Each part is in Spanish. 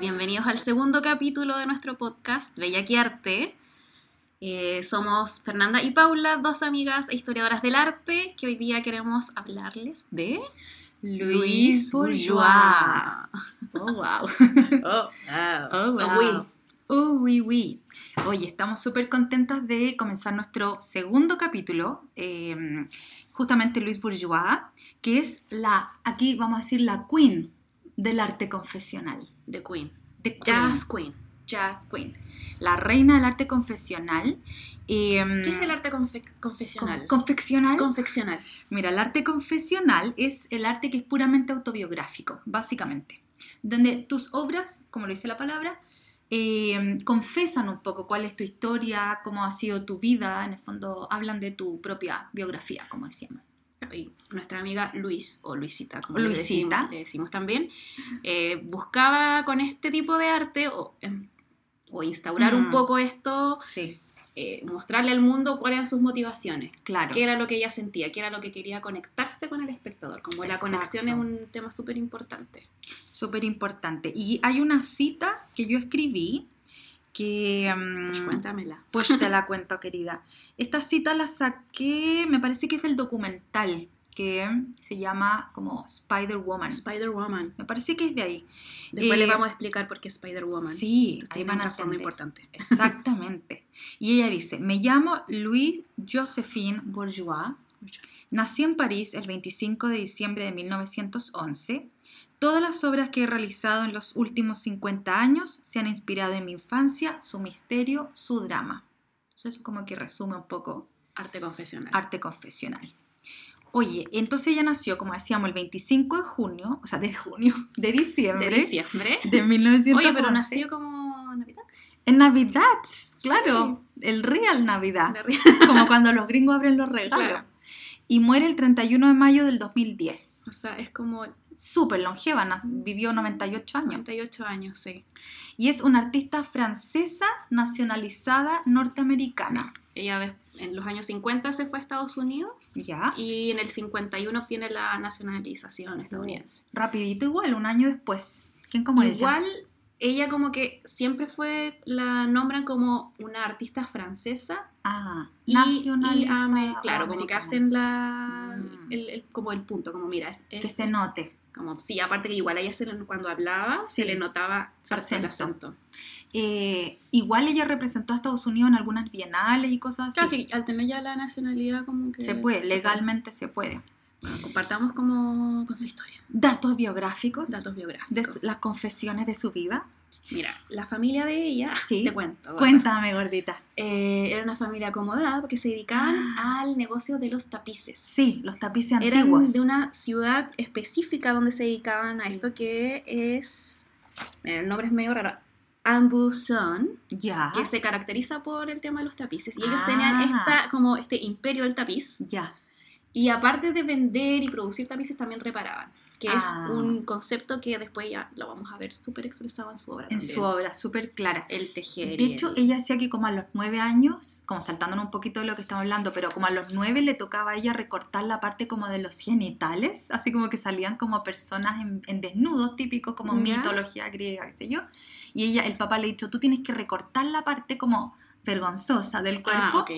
bienvenidos al segundo capítulo de nuestro podcast Bellaquiarte. Eh, somos Fernanda y Paula, dos amigas e historiadoras del arte que hoy día queremos hablarles de Luis Bourgeois. Oh, wow. Oh, Oh, wow. Oh, oui, oui. Oye, estamos súper contentas de comenzar nuestro segundo capítulo, eh, justamente Luis Bourgeois, que es la, aquí vamos a decir, la queen del arte confesional. The Queen. The queen, Jazz Queen. Jazz Queen. La reina del arte confesional. eh, ¿Qué es el arte confe- con- confesional? confeccional. Confeccional. Mira, el arte confesional es el arte que es puramente autobiográfico, básicamente. Donde tus obras, como lo dice la palabra, eh, confesan un poco cuál es tu historia, cómo ha sido tu vida, en el fondo hablan de tu propia biografía, como decíamos. Y nuestra amiga Luis, o Luisita, como Luisita. Le, decimos, le decimos también, eh, buscaba con este tipo de arte o, em, o instaurar un Mm. poco esto, Sí, eh, mostrarle al mundo cuáles eran sus motivaciones, claro. qué era lo que ella sentía, qué era lo que quería conectarse con el espectador. Como la conexión es un tema súper importante. Súper importante. Y hay una cita que yo escribí que... mm, Pues cuéntamela. Pues te la cuento, querida. Esta cita la saqué, me parece que es del documental, que se llama como Spider-Woman. Spider-Woman. Me parece que es de ahí. Después Eh, les vamos a explicar por qué Spider-Woman. Sí, ahí van a trasfondo entender. importante. Exactamente. Y ella dice, me llamo Louise Josephine Bourgeois. Nací en París el 25 de diciembre de 1911. Todas las obras que he realizado en los últimos 50 años se han inspirado en mi infancia, su misterio, su drama. Eso es como que resume un poco Arte confesional. arte confesional. Oye, entonces ella nació, como decíamos, el 25 de junio, o sea, de junio, de diciembre de diciembre. de 1911. Oye, pero nació como Navidad. En Navidad, claro, el real Navidad, como cuando los gringos abren los regalos. Claro. Y muere el 31 de mayo del 2010. O sea, es como Súper longeva, vivió 98 años. 98 años, sí. Y es una artista francesa nacionalizada norteamericana. Ella de- en los años 50 se fue a Estados Unidos ¿Ya? y en el 51 obtiene la nacionalización estadounidense. Rapidito igual, un año después. ¿Quién como ella? Igual, ella como que siempre fue, la nombran como una artista francesa Ah, y, y nacionalizada. claro, como que hacen la, Mm. el, el- como el punto, como mira, es, Que se note. Como, sí, aparte que igual a ella se le- cuando hablaba Sí. se le notaba Su acento. acento. Eh, igual ella representó a Estados Unidos en algunas bienales y cosas así. Claro que al tener ya la nacionalidad como que... se puede, legalmente se puede. Bueno, compartamos como con su historia, Datos biográficos datos biográficos. de su- las confesiones de su vida. Mira, la familia de ella, Sí. te cuento. gorda. Cuéntame, gordita. Eh, era una familia acomodada porque se dedicaban Ah. al negocio de los tapices. Sí, los tapices Eran antiguos. de una ciudad específica donde se dedicaban a Sí. esto que es, mira, el nombre es medio raro, Ambuson, Ya. que se caracteriza por el tema de los tapices. Y ellos Ah. tenían esta, como este imperio del tapiz. Ya. Y aparte de vender y producir tapices, también reparaban. Que Ah. es un concepto que después ya lo vamos a ver súper expresado en su obra. En también. su obra, súper clara. El tejer. De hecho, el- ella decía que como a los nueve años, como saltándonos un poquito de lo que estamos hablando, pero como a los nueve le tocaba a ella recortar la parte como de los genitales, así como que salían como personas en, en desnudos, típicos como Ya. mitología griega, qué sé yo. Y ella, el papá le ha dicho, tú tienes que recortar la parte como vergonzosa del cuerpo. Ah, ok.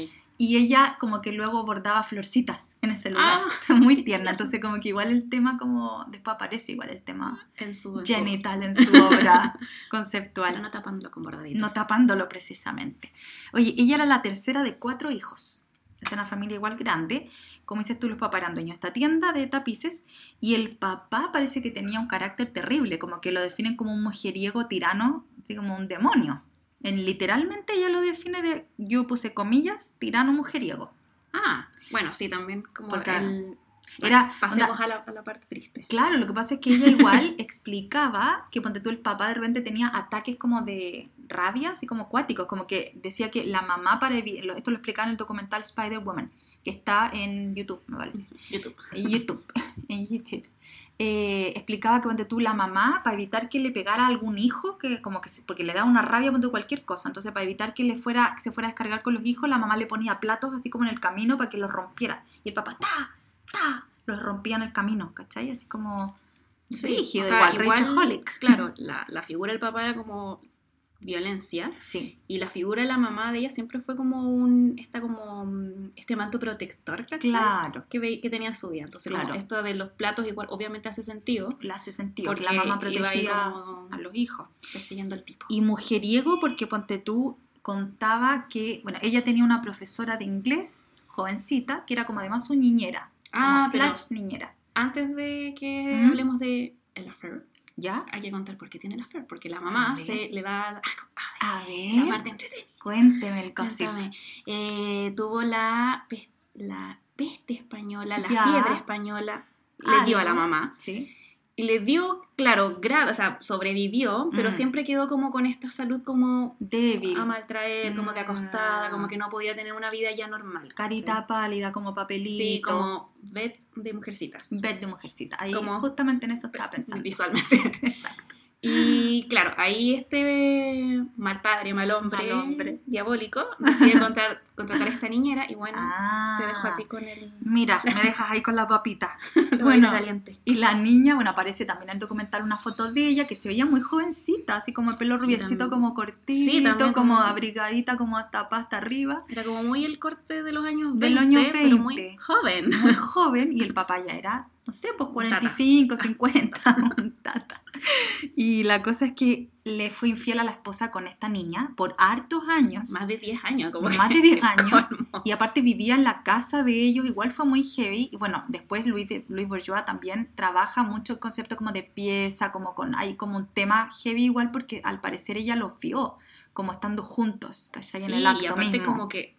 Y ella como que luego bordaba florcitas en ese lugar. Ah. Muy tierna. Entonces como que igual el tema como, después aparece igual el tema En su, en su- genital en su obra conceptual Pero no tapándolo con bordaditos. no tapándolo precisamente. Oye, ella era la tercera de cuatro hijos. Es una familia igual grande. Como dices tú, los papás eran dueños de esta tienda de tapices. Y el papá parece que tenía un carácter terrible, como que lo definen como un mujeriego tirano, así como un demonio. En, literalmente ella lo define de, yo puse comillas, tirano mujeriego. Ah, bueno, sí, también como Porque el... era- Pasemos a la, a la parte triste. Claro, lo que pasa es que ella igual explicaba que ponte tú el papá de repente tenía ataques como de rabia, así como acuáticos, como que decía que la mamá para evi- lo- esto lo explicaba en el documental Spider-Woman, que está en YouTube, me parece. YouTube. En YouTube, en YouTube. Eh, explicaba que ponte tú la mamá para evitar que le pegara a algún hijo que como que porque le da una rabia tú, cualquier cosa entonces para evitar que le fuera que se fuera a descargar con los hijos la mamá le ponía platos así como en el camino para que los rompiera y el papá ta ta los rompía en el camino ¿cachai? así como Sí, Rígido, o sea, igual, Rageaholic. Claro, la, la figura del papá era como violencia Sí, y la figura de la mamá de ella siempre fue como un, esta como, mm, este manto protector, ¿cachai? claro. Que, ve- que tenía en su vida. Entonces, Claro. esto de los platos igual obviamente hace sentido Le hace sentido. porque que la mamá protegía a los hijos. persiguiendo al tipo. Y mujeriego porque ponte tú contaba que, bueno, ella tenía una profesora de inglés, jovencita, que era como además su niñera. Ah, como slash niñera. antes de que ¿Mm? hablemos de el affair, ¿Ya? hay que contar por qué tiene el affair, porque la mamá se le da A la ver, parte entretenida. cuénteme el cosito. Cuéntame. Eh, tuvo la, pes- la peste española, la Ya. fiebre española, le dio a la mamá. Sí. Y le dio, claro, grave, o sea, sobrevivió, pero Mm. siempre quedó como con esta salud como Débil. a maltraer, como que acostada, como que no podía tener una vida ya normal. Carita pálida, como papelito. Sí, como Beth de Mujercitas, Bed de mujercita. Ahí Como- justamente en eso estaba pensando. visualmente. Exacto. Y claro, ahí este mal padre, mal hombre, Mal hombre. diabólico, decide contratar, contratar a esta niñera y bueno, Ah. te dejo a ti con el... Mira, me dejas ahí con la papita. Bueno. vaina caliente. Y la niña, bueno, aparece también en el documental una foto de ella que se veía muy jovencita, así como el pelo Sí, rubiecito, también. como cortito, Sí, también como abrigadita, como hasta hasta arriba. Era como muy el corte de los años De 20, los años pero muy 20. joven. Muy joven, y el papá ya era, no sé, pues 45, 50, un tata. Y la cosa es que le fue infiel a la esposa con esta niña por hartos años. Más de 10 años, como Más de 10 años. colmo. Y aparte vivía en la casa de ellos, igual fue muy heavy. Y bueno, después Luis, de, Luis Bourgeois también trabaja mucho el concepto como de pieza, como con, hay como un tema heavy igual porque al parecer ella los vio como estando juntos, ¿cachai? en Sí, el acto y aparte mismo. como que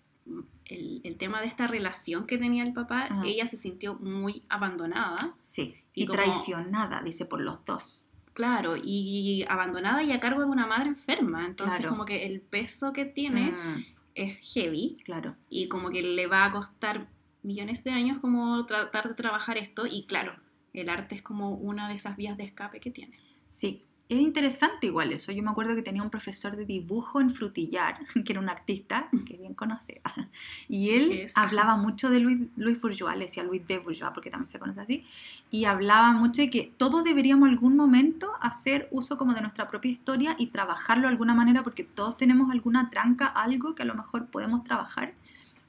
el, el tema de esta relación que tenía el papá, Ajá. ella se sintió muy abandonada. Sí, y y, como- traicionada, dice, por los dos. Claro, y abandonada y a cargo de una madre enferma. Entonces Claro. como que el peso que tiene Mm, es heavy claro. y como que le va a costar millones de años como tratar de trabajar esto. Y Sí. claro, el arte es como una de esas vías de escape que tiene. Sí, es interesante igual eso. Yo me acuerdo que tenía un profesor de dibujo en Frutillar, que era un artista que bien conocía. Y él hablaba mucho de Luis, Luis Bourgeois, le decía Luis de Bourgeois, porque también se conoce así. Y hablaba mucho de que todos deberíamos algún momento hacer uso como de nuestra propia historia y trabajarlo de alguna manera, porque todos tenemos alguna tranca, algo que a lo mejor podemos trabajar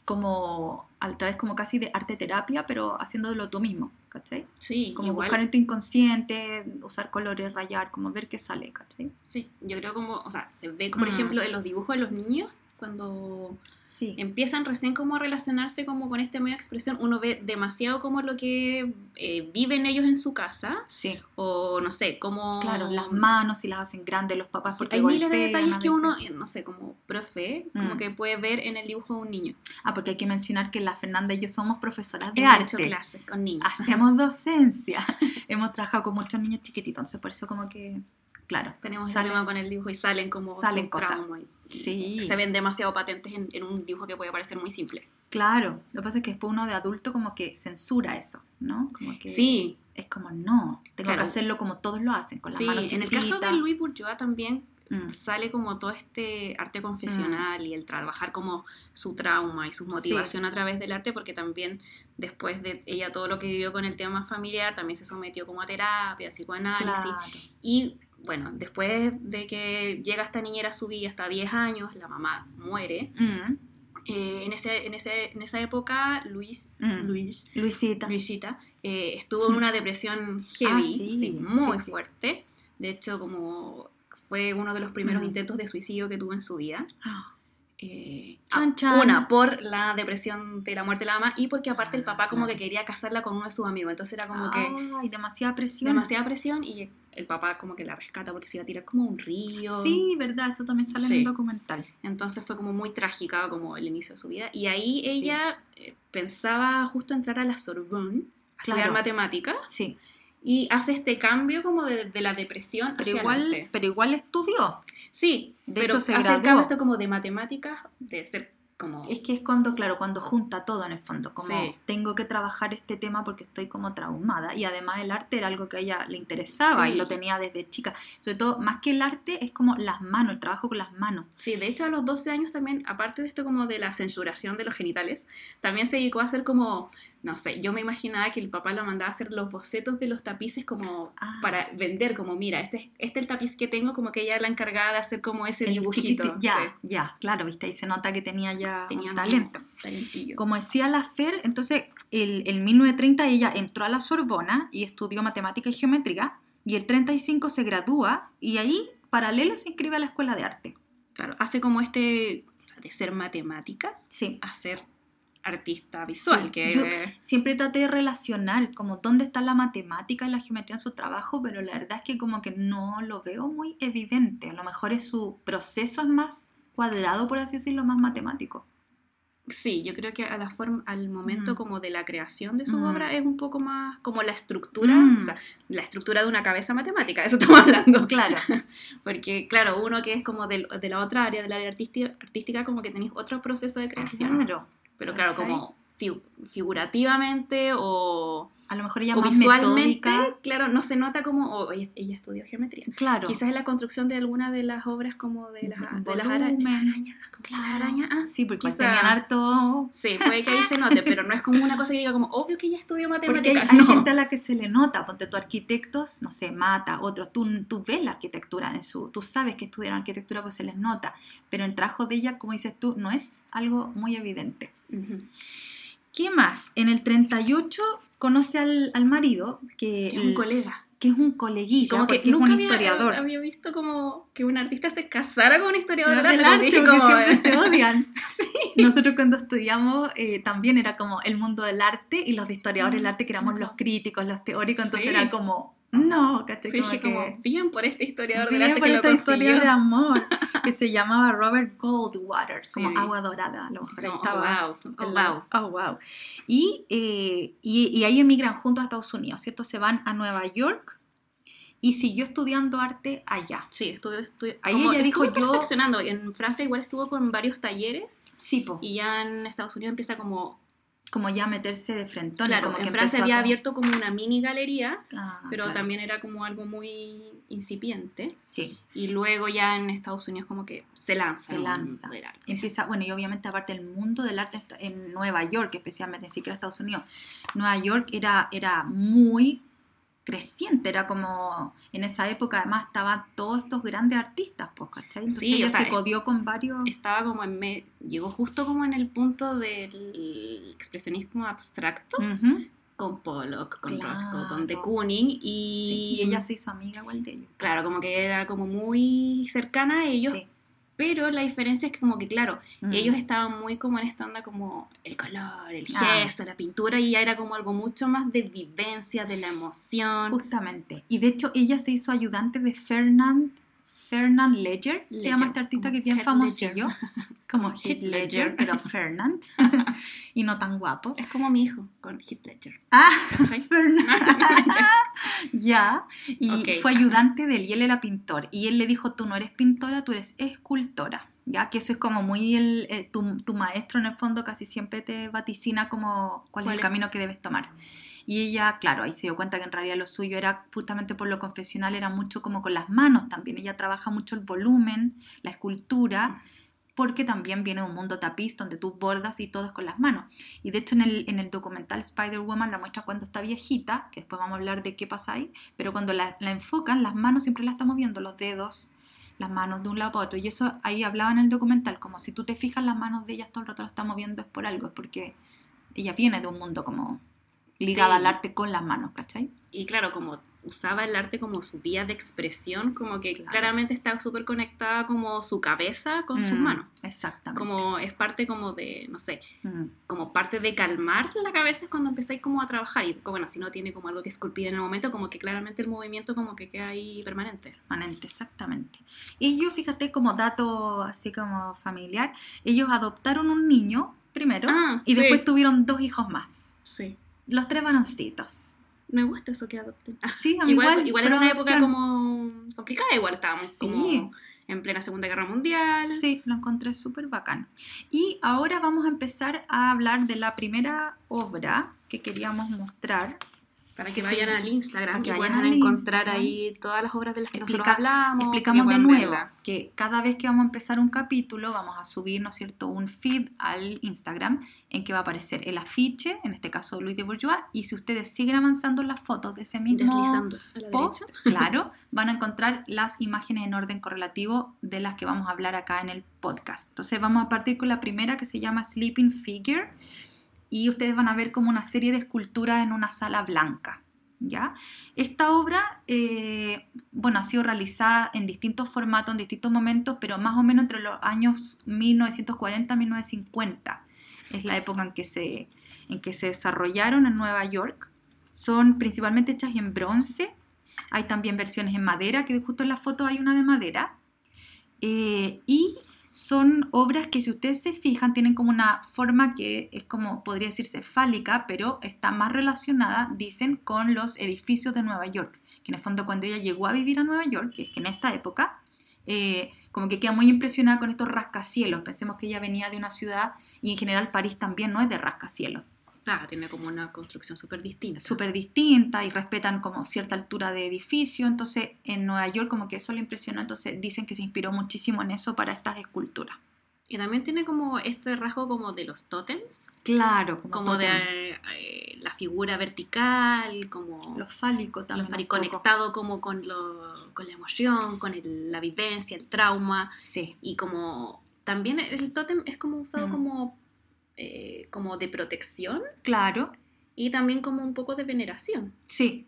como a través como casi de arte terapia, pero haciéndolo tú mismo, ¿cachai? Sí, Como igual, buscar en tu inconsciente, usar colores, rayar, como ver qué sale, ¿cachai? Sí, yo creo como, o sea, se ve, por Mm. ejemplo, en los dibujos de los niños, cuando Sí. empiezan recién como a relacionarse como con este medio de expresión, uno ve demasiado como lo que eh, viven ellos en su casa, Sí, o no sé, como... claro, las manos si las hacen grandes los papás Sí, porque hay miles de detalles que uno, no sé, como profe, como Mm. que puede ver en el dibujo de un niño. Ah, porque hay que mencionar que la Fernanda y yo somos profesoras de Hemos hecho arte. clases con niños. Hacemos docencia. Hemos trabajado con muchos niños chiquititos, entonces por eso como que, claro, Tenemos ese salen- tema con el dibujo y salen como salen cosas. Sí. Se ven demasiado patentes en, en un dibujo que puede parecer muy simple. Claro, lo que pasa es que después uno de adulto como que censura eso, ¿no? Como que Sí, es como, no, tengo Claro. que hacerlo como todos lo hacen, con las sí. manos En el caso de chiquititas. Louis Bourgeois también Mm, sale como todo este arte confesional y el trabajar como su trauma y su motivación a través del arte porque también después de ella todo lo que vivió con el tema familiar también se sometió como a terapia, psicoanálisis claro. y bueno, después de que llega esta niñera a su vida hasta 10 años, la mamá muere. Mm, Eh, en, ese, en, ese, en esa época, Luis, mm. Luis, Luisita. Luisita eh, estuvo en una depresión heavy, Ah, sí, sí, muy sí, fuerte. De hecho, como fue uno de los primeros Mm. intentos de suicidio que tuvo en su vida. Ah, Eh, Chan, chan. Una, por la depresión de la muerte de la mamá y porque aparte el Ah, papá como que quería casarla con uno de sus amigos. Entonces era como que Ay, demasiada presión. demasiada presión y el papá como que la rescata porque se iba a tirar como un río. Sí, verdad, eso también sale en el documental. Entonces fue como muy trágica como el inicio de su vida. Y ahí ella eh, pensaba justo entrar a la Sorbonne, a estudiar matemática, Sí, y hace este cambio como de, de la depresión pero hacia el igual, pero igual estudió. Sí, De pero hecho, se hace el graduó. cambio esto como de matemáticas, de ser como... Es que es cuando, claro, cuando junta todo en el fondo, como Sí. tengo que trabajar este tema porque estoy como traumada y además el arte era algo que a ella le interesaba Sí. y lo tenía desde chica. Sobre todo, más que el arte, es como las manos, el trabajo con las manos. Sí, de hecho a los 12 años también, aparte de esto como de la censuración de los genitales, también se dedicó a hacer como no sé, yo me imaginaba que el papá la mandaba a hacer los bocetos de los tapices como Ah. para vender, como mira, este, es- este es el tapiz que tengo, como que ella la encargada de hacer como ese El dibujito. ya, sí. ya, claro, viste, ahí se nota que tenía ya Tenía un como talento. talentillo. Como decía la Fer, entonces el, el 1930 ella entró a la Sorbona y estudió matemática y geometría y el 35 se gradúa y ahí paralelo se inscribe a la escuela de arte. Claro, hace como este, de ser matemática Sí. a ser artista visual, Sí, que yo- Siempre traté de relacionar como dónde está la matemática y la geometría en su trabajo, pero la verdad es que como que no lo veo muy evidente. A lo mejor es su proceso es más cuadrado, por así decirlo, más matemático. Sí, yo creo que a la forma, al momento Mm. como de la creación de su Mm. obra es un poco más como la estructura, Mm. o sea, la estructura de una cabeza matemática, de eso estamos hablando. Claro, Porque, claro, uno que es como del- de, la otra área, del área artística, artística como que tenéis otro proceso de creación. claro. Pero claro, ¿Cachai? como fi- figurativamente o, A lo mejor ella o más visualmente, metódica. claro, no se nota como, oh, ella, ella estudió geometría. Claro. Quizás en la construcción de alguna de las obras como de las, de las ara- arañas. Claro. arañas, ah, Sí, porque igual quizá- tenían harto... Sí, puede que ahí se note, pero no es como una cosa que diga como, obvio que ella estudió Porque hay, matemáticas. hay no. gente a la que se le nota, ponte tu arquitectos, no sé, mata, otros, tú, tú ves la arquitectura en su, tú sabes que estudiaron arquitectura pues se les nota, pero el trabajo de ella, como dices tú, no es algo muy evidente. ¿Qué más? En el 38 conoce al, al marido, que, Que es un colega. que es un coleguilla, Como que es un había, historiador. había visto como que un artista se casara con un historiador Del arte. porque como, siempre eh, se odian. Nosotros cuando estudiamos eh, también era como el mundo del arte y los de historiadores del arte que éramos los críticos, los teóricos, entonces Sí. era como, no, ¿cachai? Sí, Como que- como, bien por este historiador Bien arte por que lo esta historia consiguió. de amor que se llamaba Robert Goldwater, como agua dorada, a lo mejor estaba. oh, wow, Oh, wow. Oh, wow. Y, eh, y, y ahí emigran juntos a Estados Unidos, ¿cierto? Se van a Nueva York y siguió estudiando arte allá. Sí, estuve Ahí como ella dijo, yo-. En Francia igual estuvo con varios talleres Sí, po. y ya en Estados Unidos empieza como, como ya meterse de frente. claro, como en que Francia había como- abierto como una mini galería, Ah, pero claro. también era como algo muy incipiente. Sí, Y luego ya en Estados Unidos como que se lanza. Se el lanza. del arte. empieza, bueno, y obviamente aparte del mundo del arte en Nueva York, especialmente, ni siquiera Estados Unidos, Nueva York era, era muy creciente, era como, en esa época además estaban todos estos grandes artistas, pues, ¿cachai? Entonces Sí, ella o sea, se codió con varios... Estaba como en me- llegó justo como en el punto del expresionismo abstracto con Pollock, con Claro. Roscoe, con de Kooning Sí, y, y ella se hizo amiga igual de ellos. claro, como que era como muy cercana a ellos, Sí. Pero la diferencia es que como que claro, Mm. ellos estaban muy como en esta onda como el color, el Ah. gesto, la pintura y ya era como algo mucho más de vivencia, de la emoción. Justamente. Y de hecho ella se hizo ayudante de Fernand, Fernand Ledger, se Ledger, llama este artista que es bien famosillo, Ledger. como Heath Ledger, pero Fernand, y no tan guapo. Es como mi hijo con Heath Ledger. Ah. Fernand. ya, y fue ayudante de él y él era pintor. Y él le dijo, tú no eres pintora, tú eres escultora. Ya que eso es como muy el, el- tu, tu maestro en el fondo casi siempre te vaticina como cuál, es ¿Cuál el es? camino que debes tomar. Y ella, claro, ahí se dio cuenta que en realidad lo suyo era justamente por lo confesional, era mucho como con las manos también. Ella trabaja mucho el volumen, la escultura, porque también viene un mundo tapiz donde tú bordas y todo es con las manos. Y de hecho en el, en el documental Spider-Woman la muestra cuando está viejita, que después vamos a hablar de qué pasa ahí, pero cuando la, la enfocan, las manos siempre las estamos viendo, los dedos, las manos de un lado para otro. Y eso ahí hablaba en el documental, como si tú te fijas las manos de ella todo el rato las estamos viendo es por algo, es porque ella viene de un mundo como ligada Sí. al arte con las manos, ¿cachai? Y claro, como usaba el arte como su vía de expresión, como que Claro. claramente está súper conectada como su cabeza con sus Mm, manos. Exactamente. Como es parte como de, no sé, Mm. como parte de calmar la cabeza cuando empezáis como a trabajar. Y bueno, si no tiene como algo que esculpir en el momento, como que claramente el movimiento como que queda ahí permanente. Permanente, exactamente. Ellos, fíjate, como dato así como familiar, ellos adoptaron un niño primero Ah, y sí. después tuvieron dos hijos más. Sí. Los tres varoncitos. Me gusta eso que adopten. Ah, Sí, a mí igual, igual, igual era una época como complicada, igual estábamos Sí. como en plena Segunda Guerra Mundial. Sí, lo encontré súper bacán. Y ahora vamos a empezar a hablar de la primera obra que queríamos mostrar, Para que Sí. vayan al Instagram, Para que que vayan al encontrar Instagram. ahí todas las obras de las que nosotros Explica- hablamos. Explicamos de nuevo verla. que cada vez que vamos a empezar un capítulo vamos a subir, ¿no es cierto?, un feed al Instagram en que va a aparecer el afiche, en este caso Luis de Bourgeois, y si ustedes siguen avanzando las fotos de ese mismo Deslizando a post, claro, van a encontrar las imágenes en orden correlativo de las que vamos a hablar acá en el podcast. Entonces vamos a partir con la primera que se llama Sleeping Figure y ustedes van a ver como una serie de esculturas en una sala blanca. ¿Ya? Esta obra, eh, bueno, ha sido realizada en distintos formatos, en distintos momentos, pero más o menos entre los años 1940 y 1950. Es la época en que se, en que se desarrollaron en Nueva York. Son principalmente hechas en bronce. Hay también versiones en madera, que justo en la foto hay una de madera. Eh, y son obras que si ustedes se fijan tienen como una forma que es como podría decirse fálica, pero está más relacionada, dicen, con los edificios de Nueva York. Que en el fondo cuando ella llegó a vivir a Nueva York, que es que en esta época, eh, como que queda muy impresionada con estos rascacielos. Pensemos que ella venía de una ciudad y en general París también no es de rascacielos Claro, tiene como una construcción súper distinta. súper distinta y respetan como cierta altura de edificio. Entonces, en Nueva York como que eso le impresionó. Entonces, dicen que se inspiró muchísimo en eso para estas esculturas. Y también tiene como este rasgo como de los tótems, Claro, como, como de eh, la figura vertical, como lo fálico también. lo un poco. conectado como con, lo, con la emoción, con el- la vivencia, el trauma. Sí, Y como también el tótem es como usado Mm. como, eh, como de protección claro, y también como un poco de veneración. sí.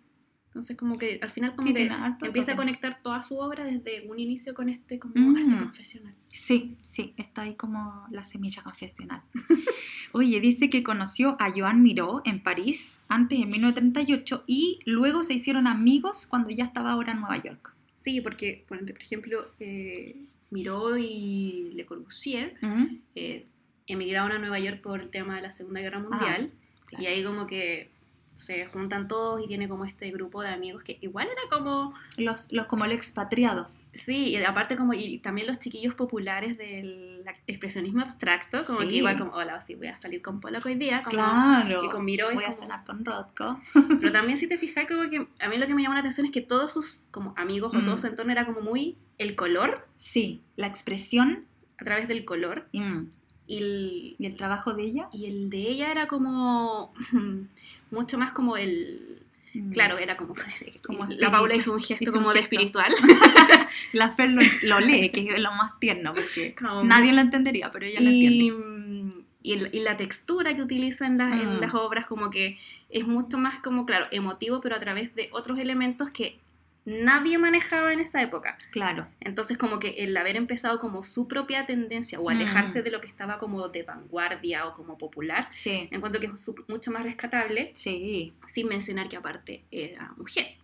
Entonces como que al final como Sí, que empieza a conectar toda su obra desde un inicio con este como Mm. arte confesional. Sí, sí, está ahí como la semilla confesional. Oye, dice que conoció a Joan Miró en París antes en 1938 y luego se hicieron amigos cuando ya estaba ahora en Nueva York. Sí, porque por ejemplo eh, Miró y Le Corbusier Ujú. eh, emigraron a Nueva York por el tema de la Segunda Guerra Mundial claro. y ahí como que se juntan todos y tiene como este grupo de amigos que igual era como Los, los como los expatriados. Sí, y aparte como, y también los chiquillos populares del expresionismo abstracto, como Sí. que igual como, hola, sí, voy a salir con Pollock hoy día, como, Claro. y con Miró, y Voy a cenar con Rodko. pero también si te fijas como que a mí lo que me llamó la atención es que todos sus como amigos o Mm. todo su entorno era como muy el color, Sí, la expresión a través del color, mm, y el, y el trabajo de ella. y el de ella era como mucho más como el... mm, Claro, era como, Como la Paula hizo un gesto hizo un como de espiritual. La Fer lo, lo lee, que es lo más tierno, porque Como- nadie lo entendería, pero ella lo entiende. y el- y la textura que utiliza en, Mm. las obras como que es mucho más como, claro, emotivo, pero a través de otros elementos que nadie manejaba en esa época. Claro. Entonces como que el haber empezado como su propia tendencia o alejarse Mm. de lo que estaba como de vanguardia o como popular, Sí. encuentro que es mucho más rescatable, Sí. sin mencionar que aparte era mujer.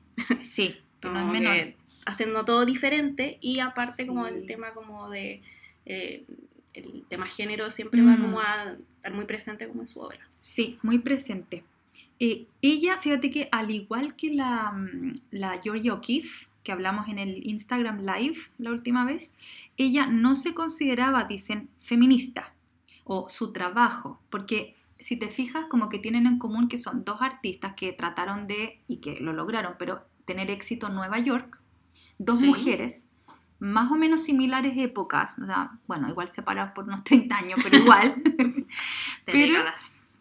Sí. Que no es Como menor. que haciendo todo diferente y aparte como el tema como de eh, el tema género siempre va Mm. como a estar muy presente como en su obra Sí, muy presente. Eh, ella, fíjate que al igual que la, mm, la Georgia O'Keeffe, que hablamos en el Instagram Live la última vez, ella no se consideraba, dicen, feminista o su trabajo, porque si te fijas, como que tienen en común que son dos artistas que trataron de, y que lo lograron, pero tener éxito en Nueva York, dos Sí. mujeres, más o menos similares épocas, o sea, bueno, igual separadas por unos 30 años, pero igual. Pero-.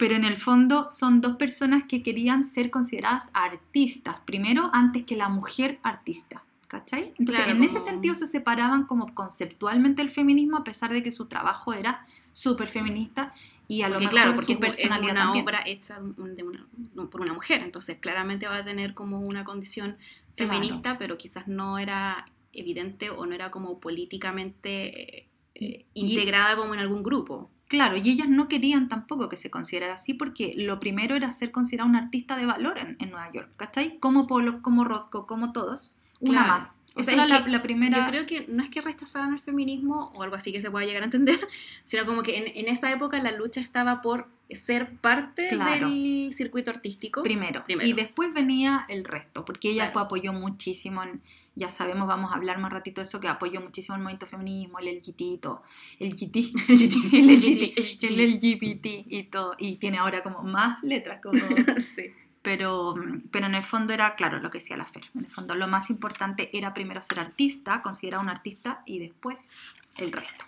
Pero en el fondo son dos personas que querían ser consideradas artistas, primero antes que la mujer artista. ¿Cachai? Entonces, Claro, en ese sentido se separaban como conceptualmente el feminismo, a pesar de que su trabajo era súper feminista y a lo mejor claro, porque su es una también. obra hecha de una- por una mujer, entonces claramente va a tener como una condición Claro. feminista, pero quizás no era evidente o no era como políticamente eh, Y- integrada como en algún grupo. Claro, y ellas no querían tampoco que se considerara así porque lo primero era ser considerada una artista de valor en, Nueva York, ¿cachai? Como Polo, como Rothko, como todos, una Claro. más. O Esa sea, es la, primera... Yo creo que no es que rechazaran el feminismo o algo así que se pueda llegar a entender, sino como que en, en esa época la lucha estaba por ser parte Claro. del circuito artístico. Primero. Primero. Y después venía el resto, porque ella Claro. apoyó muchísimo, en- ya sabemos, vamos a hablar más ratito de eso, que apoyó muchísimo el movimiento feminismo, el LGBT y todo. El GT, el GT, el LGBT, el LGBT y todo. Y tiene ahora como más letras, como sí. Pero, pero en el fondo era, claro, lo que decía la Fer. En el fondo lo más importante era primero ser artista, considerado un artista, y después el resto.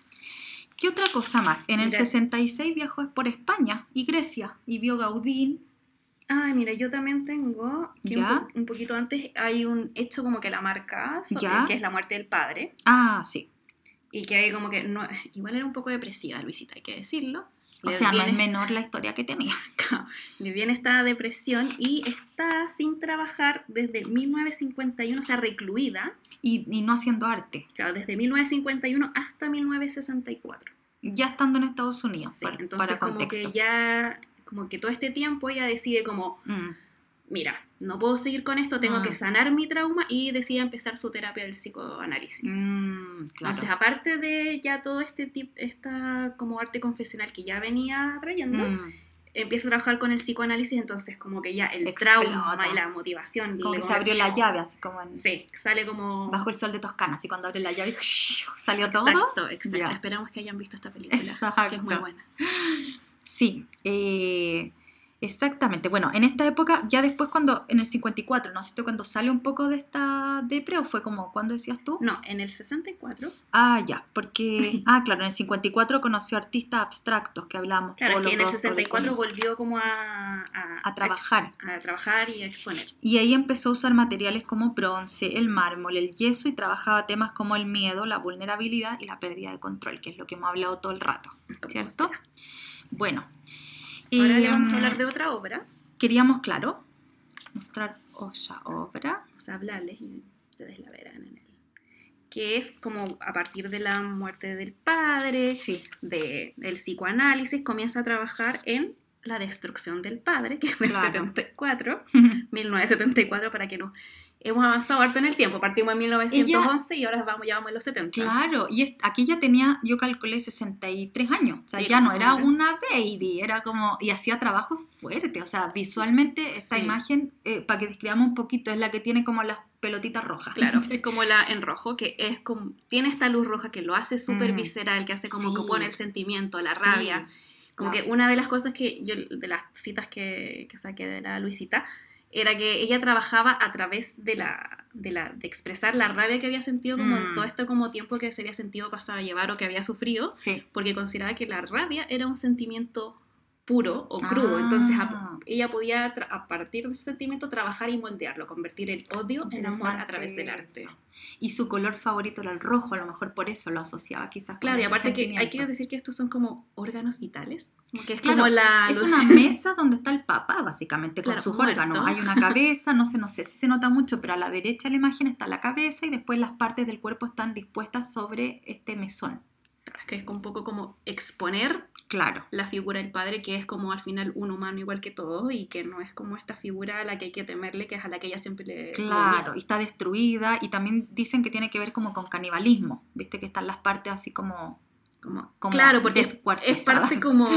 ¿Qué otra cosa más? En el Mira. 66 viajó por España y Grecia y vio Gaudí. Ay, mira, yo también tengo que un, ¿Ya? po- un poquito antes hay un hecho como que la marca, ¿Ya? que es la muerte del padre, Ah, sí. y que hay como que no, igual era un poco depresiva Luisita, hay que decirlo. O sea, no es viene- menor la historia que tenía. le viene esta depresión y está sin trabajar desde 1951, o sea, recluida, Y, y no haciendo arte. claro, desde 1951 hasta 1964. Ya estando en Estados Unidos, Sí, para, entonces para como contexto. que ya, como que todo este tiempo ella decide como, Mm, mira, no puedo seguir con esto, tengo que sanar mi trauma y decide empezar su terapia del psicoanálisis. mm, claro. Entonces, aparte de ya todo este tipo, esta como arte confesional que ya venía trayendo, Mm, empieza a trabajar con el psicoanálisis, entonces como que ya el Explota. trauma y la motivación como que se abrió la llave, así como en- Sí, sale como bajo el sol de Toscana, así cuando abre la llave salió todo. Exacto, exacto. Esperamos que hayan visto esta película, que es muy buena. Sí, eh, exactamente. Bueno, en esta época, ya después cuando, en el 54, ¿no es cierto? Cuando sale un poco de esta depre, ¿o fue como, ¿cuándo decías tú? No, en el 64, Ah, ya, porque, ah, claro, en el 54 conoció artistas abstractos que hablábamos. claro, que en el Rosso, 64 Lecoq, volvió como a, a, a trabajar. a trabajar y a exponer. Y ahí empezó a usar materiales como bronce, el mármol, el yeso y trabajaba temas como el miedo, la vulnerabilidad y la pérdida de control, que es lo que hemos hablado todo el rato, ¿cierto? Bueno. Ahora le vamos a hablar de otra obra, Queríamos, claro, mostrar otra obra. o sea, hablarles y ustedes la verán en el... Que es como a partir de la muerte del padre, Sí. de, del psicoanálisis, comienza a trabajar en la destrucción del padre, que fue Claro. el 74, 1974, para que no... Hemos avanzado harto en el tiempo, partimos en 1911 y ahora vamos, ya vamos en los 70. Claro, y es- aquí ya tenía, yo calculé 63 años, o sea, Sí, ya no era una baby, era como, y hacía trabajo fuerte, o sea, visualmente esta Sí. imagen, eh, para que describamos un poquito, es la que tiene como las pelotitas rojas. Claro, es como la en rojo, que es como, tiene esta luz roja que lo hace súper Mm. visceral, que hace como Sí. que pone el sentimiento, la rabia. Como La- que una de las cosas que yo, de las citas que, que saqué de la Luisita, era que ella trabajaba a través de la, de la de expresar la rabia que había sentido como en Mm. todo este como tiempo que se había sentido pasado a llevar o que había sufrido, Sí, porque consideraba que la rabia era un sentimiento puro o crudo, entonces a- Ah. Ella podía a partir de ese sentimiento trabajar y moldearlo, convertir el odio en amor a través del arte. Y su color favorito era el rojo, a lo mejor por eso lo asociaba quizás con Claro, y aparte que hay que decir que estos son como órganos vitales, que es Claro, como la Es una mesa donde está el papá, básicamente, con Claro, sus muerto. órganos. Hay una cabeza, no sé, no sé si se nota mucho, pero a la derecha de la imagen está la cabeza y después las partes del cuerpo están dispuestas sobre este mesón. Es que es un poco como exponer Claro. la figura del padre, que es como al final un humano igual que todos y que no es como esta figura a la que hay que temerle, que es a la que ella siempre le... Claro, y está destruida y también dicen que tiene que ver como con canibalismo, viste que están las partes así como... Como, como claro, porque es, parte como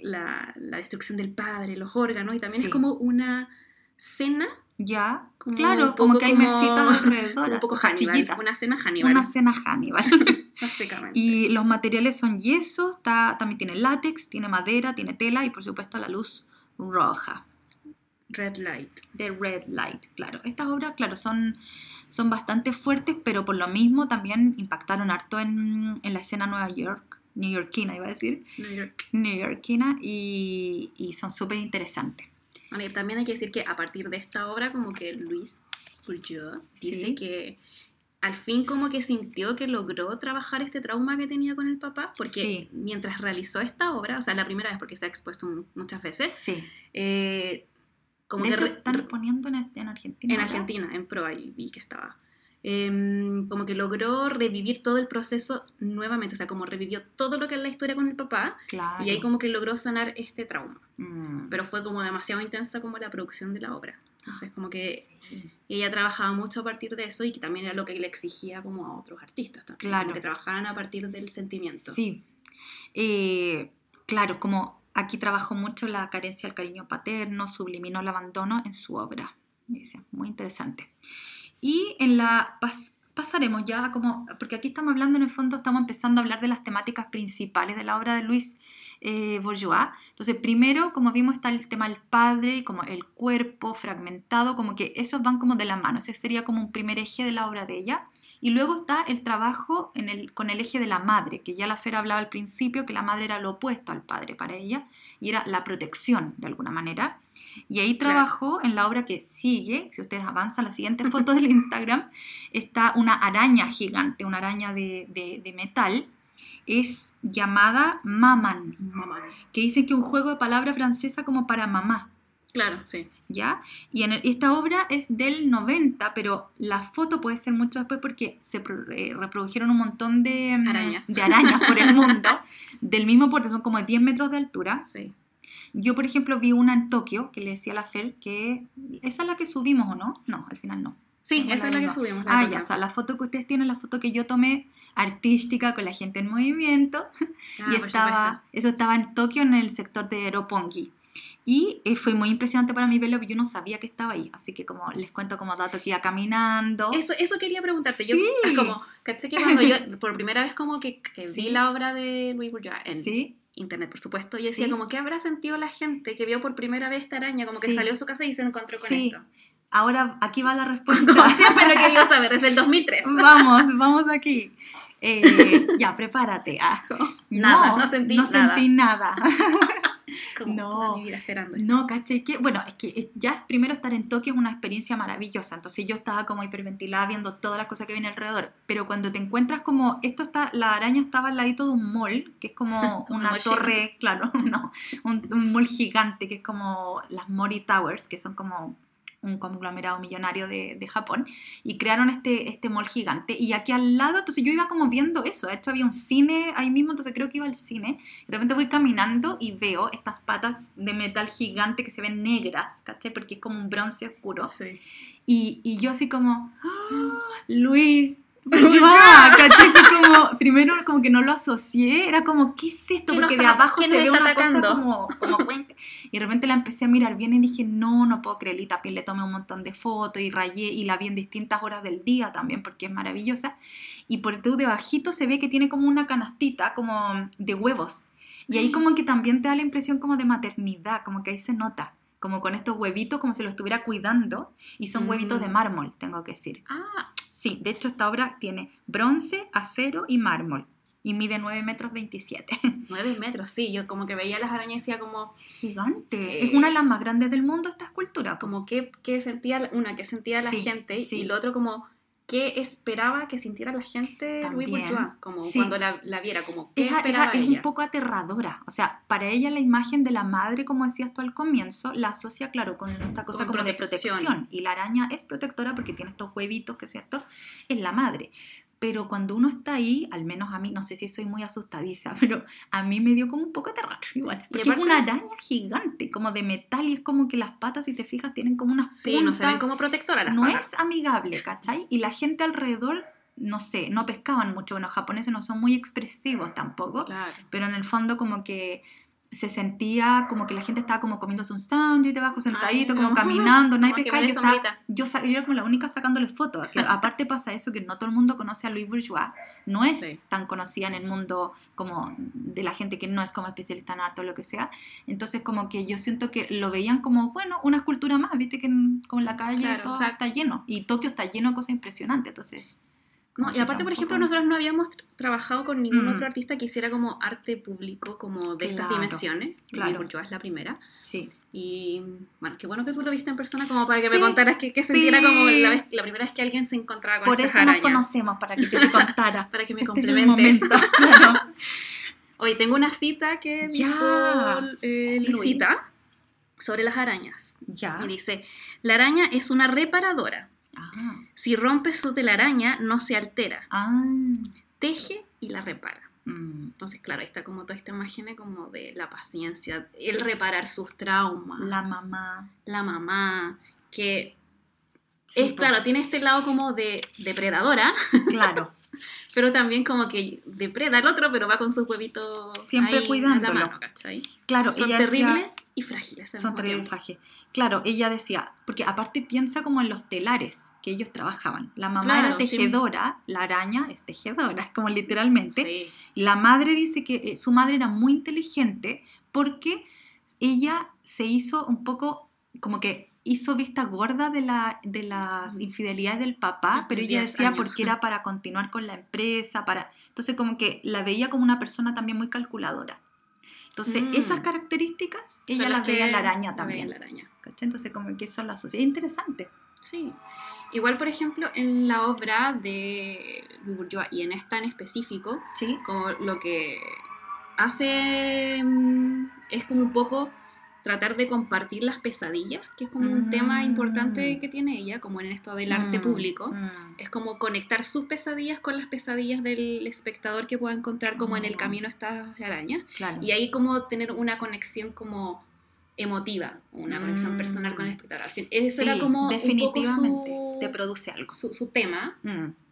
la, la destrucción del padre, los órganos, y también Sí. es como una cena, Ya, claro, como que hay como- mesitas alrededor, un poco Hannibal, sillitas. una cena Hannibal, Una cena Hannibal. básicamente. Y los materiales son yeso, está, también tiene látex, tiene madera, tiene tela y por supuesto la luz roja, Red light. de red light, claro. Estas obras, claro, son, son bastante fuertes, pero por lo mismo también impactaron harto en, en la escena Nueva York, neoyorquina iba a decir, New York. neoyorquina, y, y son súper interesantes. Bueno, y también hay que decir que a partir de esta obra, como que Luis Bourgeois dice Sí. que al fin como que sintió que logró trabajar este trauma que tenía con el papá, porque Sí. mientras realizó esta obra, o sea, la primera vez porque se ha expuesto mu- muchas veces, Sí. eh, como de que hecho, están poniendo en, en Argentina. en ¿verdad? Argentina, en Pro, ahí vi que estaba. Em, como que logró revivir todo el proceso nuevamente, o sea, como revivió todo lo que es la historia con el papá, Claro. y ahí como que logró sanar este trauma. Mm. Pero fue como demasiado intensa como la producción de la obra. Entonces, como que Sí. ella trabajaba mucho a partir de eso y que también era lo que le exigía como a otros artistas también, Claro. como que trabajaran a partir del sentimiento. Sí. Eh, claro, como aquí trabajó mucho la carencia del cariño paterno, subliminó el abandono en su obra. Muy interesante. Y en la pas- pasaremos ya como, porque aquí estamos hablando en el fondo, estamos empezando a hablar de las temáticas principales de la obra de Luis eh, Bourgeois. Entonces, primero, como vimos, está el tema del padre, como el cuerpo fragmentado, como que esos van como de la mano. Ese sería como un primer eje de la obra de ella. Y luego está el trabajo en el, con el eje de la madre, que ya la Fera hablaba al principio, que la madre era lo opuesto al padre para ella, y era la protección, de alguna manera. Y ahí trabajó en la obra que sigue, si ustedes avanzan la siguiente foto del Instagram, está una araña gigante, una araña de, de, de metal, es llamada Maman, Mamá. que dice que un juego de palabra francesa como para mamá. Claro, sí. ¿Ya? Y en el- esta obra es del 90, pero la foto puede ser mucho después porque se pro- eh, reprodujeron un montón de mm, Arañas. de arañas por el mundo, del mismo porte, son como 10 metros de altura. Sí. Yo, por ejemplo, vi una en Tokio que le decía a la Fer que esa es la que subimos o no. No, al final no. Sí, esa es la que subimos. La Ah, ya, o sea, la foto que ustedes tienen, la foto que yo tomé artística con la gente en movimiento. Ah, y estaba, eso estaba en Tokio, en el sector de Roppongi. Y eh, fue muy impresionante para mí verlo, yo no sabía que estaba ahí. Así que como les cuento como dato que iba caminando. Eso, eso quería preguntarte. Yo, Sí. es como, caché que cuando yo, por primera vez como que, que vi Sí. la obra de Louis Bourgeois en Sí, internet, por supuesto, y decía como, ¿qué habrá sentido la gente que vio por primera vez esta araña? Como que salió de su casa y se encontró con esto. ahora aquí va la respuesta. Como siempre lo querido saber, desde el 2003. vamos, vamos aquí. Eh, ya, prepárate. Ah, Nada, no sentí no nada. sentí nada. Como No. toda mi vida esperando esto. No, caché que, bueno, es que eh, ya primero estar en Tokio es una experiencia maravillosa, entonces yo estaba como hiperventilada viendo todas las cosas que vienen alrededor, pero cuando te encuentras como, esto está, la araña estaba al ladito de un mall, que es como Un una torre, claro, no, un, un mall gigante, que es como las Mori Towers, que son como un conglomerado millonario de, de Japón, y crearon este, este mall gigante, y aquí al lado, entonces yo iba como viendo eso, de hecho había un cine ahí mismo, entonces creo que iba al cine, de repente voy caminando y veo estas patas de metal gigante que se ven negras, ¿cachai? Porque es como un bronce oscuro. Sí. Y, y yo así como, ¡Ah! Luis, Bourgeois", ¿cachai? Fue como, primero como que no lo asocié, era como, ¿qué es esto? ¿Quién nos Porque de abajo se ve una atacando? cosa como, como cuenca. Y de repente la empecé a mirar bien y dije, no, no puedo creer. Y también le tomé un montón de fotos y rayé y la vi en distintas horas del día también porque es maravillosa. Y por tu debajito se ve que tiene como una canastita como de huevos. Y ahí como que también te da la impresión como de maternidad, como que ahí se nota. Como con estos huevitos, como si lo estuviera cuidando. Y son Mm. huevitos de mármol, tengo que decir. Ah, Sí, de hecho esta obra tiene bronce, acero y mármol. Y mide 9 metros 27. 9 metros, sí. Yo como que veía las arañas y decía como, Gigante. Eh, es una de las más grandes del mundo esta escultura. Como que, que sentía, la- una, que sentía la Sí, gente sí. y lo otro como, ¿qué esperaba que sintiera la gente Louis Bourgeois? Como sí. cuando la, la viera, como, ¿qué es, esperaba un poco aterradora. O sea, para ella la imagen de la madre, como decías tú al comienzo, la asocia, claro, con esta cosa Con como de protección. protección. Y la araña es protectora porque tiene estos huevitos, que es cierto, es la madre. Pero cuando uno está ahí, al menos a mí, no sé si soy muy asustadiza, pero a mí me dio como un poco de terror igual. Porque aparte- es una araña gigante, como de metal, y es como que las patas, si te fijas, tienen como unas Sí, no se ven puntas. como protectora las no patas. es amigable, ¿cachai? Y la gente alrededor, no sé, no pescaban mucho. Bueno, los japoneses no son muy expresivos tampoco, Claro. pero en el fondo como que se sentía como que la gente estaba como comiéndose un sándwich debajo sentadito, Ay, como no. caminando, Como que pescaba. me y dé Yo, estaba- yo, era como la única sacándole fotos. Que aparte pasa eso, que no todo el mundo conoce a Louis Bourgeois. No es Sí. tan conocida en el mundo como de la gente que no es como especialista en arte o lo que sea. Entonces como que yo siento que lo veían como, bueno, una escultura más, viste que en, como en la calle Claro, todo o sea- está lleno. Y Tokio está lleno de cosas impresionantes, entonces... No, y que aparte, por ejemplo, nosotros no habíamos tra- trabajado con ningún Mm. otro artista que hiciera como arte público, como de estas dimensiones. claro. Bourgeois es la primera. Sí. Y bueno, qué bueno que tú lo viste en persona como para que me contaras qué, qué sí. como la, vez, la primera vez que alguien se encontraba con Por estas eso nos conocemos, para que yo te contara. Para que me Este es claro. Hoy tengo una cita que dijo eh, Luis. Luisita sobre las arañas. Ya. Y dice, la araña es una reparadora. Ah. Si rompes su telaraña, no se altera. Ah. Teje y la repara. Mm. Entonces, claro, ahí está como toda esta imagen como de la paciencia, el reparar sus traumas, la, La mamá. mamá, es claro, tiene este lado como de depredadora. Claro. pero también como que depreda al otro, pero va con sus huevitos siempre cuidando Claro, son terribles y frágiles. Son terribles y frágiles. Claro, ella decía, porque aparte piensa como en los telares que ellos trabajaban. La mamá era tejedora, la araña es tejedora, como literalmente. La madre dice que eh, su madre era muy inteligente porque ella se hizo un poco como que hizo vista gorda de, la, de las infidelidades del papá, pero ella decía porque era para continuar con la empresa, para... Entonces como que la veía como una persona también muy calculadora. Entonces mm. esas características ella las veía en la araña también. La araña. Entonces como que eso la sociedad interesante. Sí. Igual, por ejemplo, en la obra de Bourgeois y en esta en específico, ¿Sí? como lo que hace mm, es como un poco tratar de compartir las pesadillas, que es como un tema mm. importante que tiene ella, como en esto del arte mm, público, mm. es como conectar sus pesadillas con las pesadillas del espectador que pueda encontrar como en el camino estas arañas, y ahí como tener una conexión como emotiva, una conexión personal con el espectador. Al fin, eso era como definitivamente te produce algo. Su, su tema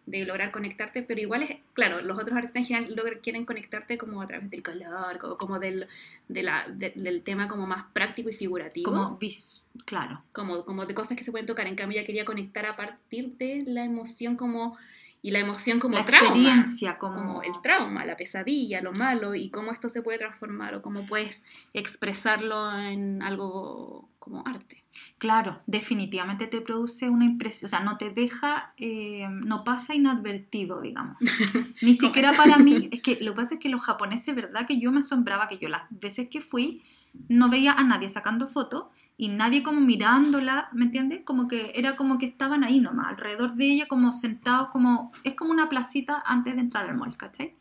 de lograr conectarte, pero igual es, claro, los otros artistas en general quieren conectarte como a través del color, como, como del, de la, del tema como más práctico y figurativo. Como vis, claro. Como, como de cosas que se pueden tocar. En cambio, ella quería conectar a partir de la emoción como y la emoción como la trauma, experiencia como... el trauma, la pesadilla, lo malo y cómo esto se puede transformar o cómo puedes expresarlo en algo como arte. Claro, definitivamente te produce una impresión, o sea, no te deja, eh, no pasa inadvertido, digamos. Ni siquiera para mí, es que lo que pasa es que los japoneses, ¿verdad? Que yo me asombraba que yo las veces que fui no veía a nadie sacando fotos y nadie como mirándola, ¿me entiendes? Como que era como que estaban ahí nomás, alrededor de ella, como sentados, como, es como una placita antes de entrar al mall, ¿cachai?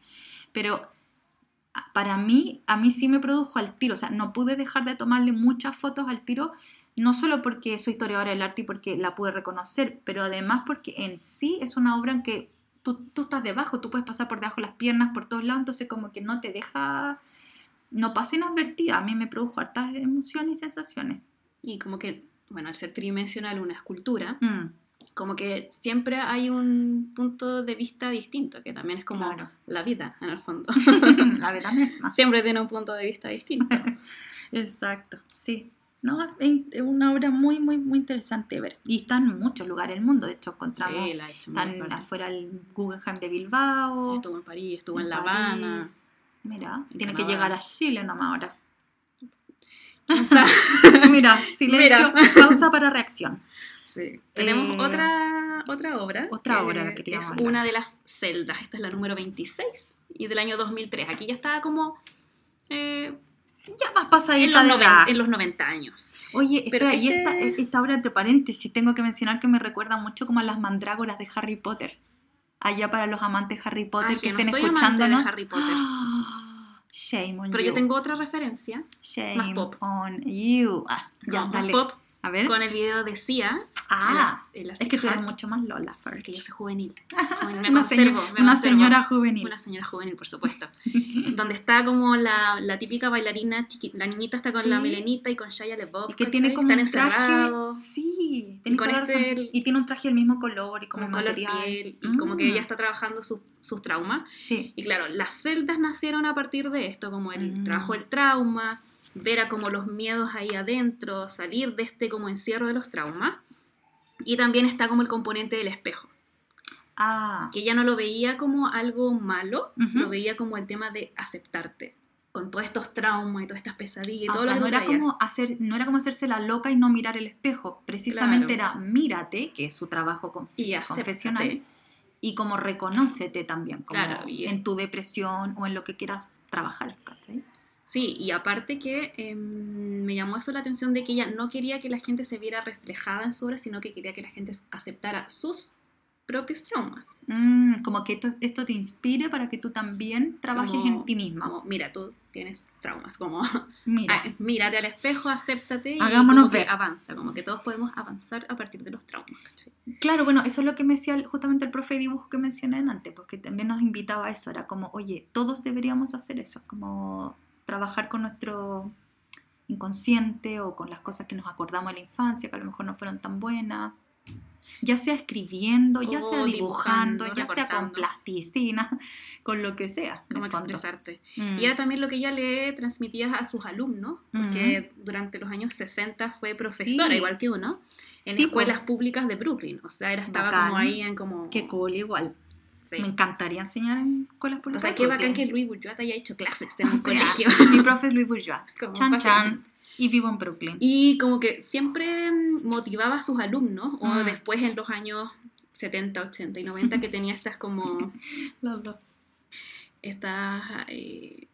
Pero para mí, a mí sí me produjo al tiro, o sea, no pude dejar de tomarle muchas fotos al tiro no solo porque soy historiadora del arte y porque la pude reconocer, pero además porque en sí es una obra en que tú, tú estás debajo, tú puedes pasar por debajo de las piernas, por todos lados, entonces como que no te deja, no pasa inadvertida, a mí me produjo hartas emociones y sensaciones. Y como que, bueno, al ser tridimensional una escultura, mm. como que siempre hay un punto de vista distinto, que también es como la vida, en el fondo. la vida misma. Siempre tiene un punto de vista distinto. Exacto, sí. No, es una obra muy, muy, muy interesante de ver. Y está en muchos lugares del mundo. De hecho, encontramos. Sí, la he están afuera el Guggenheim de Bilbao. Estuvo en París, estuvo en, La Habana. Mira, tiene que llegar a Chile nomás ahora. Mira, silencio, pausa para reacción. Sí. Tenemos eh, otra, otra obra. Otra obra que Es una de las celdas. Esta es la número 26 y del año 2003. Aquí ya está como. Eh, ya más pasadita en los, 90, en los 90 años. Oye, espera, y esta, este esta obra, entre paréntesis, tengo que mencionar que me recuerda mucho como a las mandrágoras de Harry Potter. Allá para los amantes de Harry Potter que, estén escuchándonos. De Harry Potter. Shame on Pero yo tengo otra referencia. Shame más pop. on you. Ah, ya, dale. pop a ver. Con el video de Sia. Ah, es que tú eres mucho más Lola, First. Que yo soy juvenil. Me una, conservo, una señora juvenil. Una señora juvenil, por supuesto. Donde está como la, la típica bailarina, chiquita, la niñita está con la melenita y con Shia LeBeouf. Y que tiene como un traje. Sí, tiene y, este y tiene un traje del mismo color y como, como material. Piel, y como que ella mm. está trabajando su, sus traumas. Sí. Y claro, las celdas nacieron a partir de esto, como el mm. trabajo del trauma ver a como los miedos ahí adentro, salir de este como encierro de los traumas. Y también está como el componente del espejo. Ah. Que ella no lo veía como algo malo, lo veía como el tema de aceptarte con todos estos traumas y todas estas pesadillas y todo lo que no era como hacer no era como hacerse la loca y no mirar el espejo precisamente era mírate que es su trabajo confesional y como reconócete también como en tu depresión o en lo que quieras trabajar ¿cachai? Sí, y aparte que em, me llamó eso la atención de que ella no quería que la gente se viera reflejada en su obra, sino que quería que la gente aceptara sus propios traumas. Mm, como que esto, te inspire para que tú también trabajes en ti misma. Como, mira, tú tienes traumas, como Mira. mírate al espejo, acéptate y ver. avanza, como que todos podemos avanzar a partir de los traumas. Claro, bueno, eso es lo que me decía justamente el profe de dibujo que mencioné antes, porque también nos invitaba a eso, era como, oye, todos deberíamos hacer eso, como trabajar con nuestro inconsciente o con las cosas que nos acordamos de la infancia, que a lo mejor no fueron tan buenas. Ya sea escribiendo, ya sea dibujando, dibujando, ya sea con plasticina, con lo que sea. Como expresarte. Mm. Y era también lo que ella le transmitía a sus alumnos, porque durante los años 60 fue profesora, Sí. igual que uno, en Sí, escuelas públicas de Brooklyn. O sea, era, estaba Bacán. como ahí en como... Qué cool, igual. Sí. Me encantaría enseñar en escuelas O públicas. sea, qué bacán que Louis Bourgeois te haya hecho clases en o un colegio. mi profe es Luis Bourgeois. Como Chan chan. Y vivo en Brooklyn. Y como que siempre motivaba a sus alumnos, o Mm. después en los años 70, 80 y 90, que tenía estas como... Estas eh,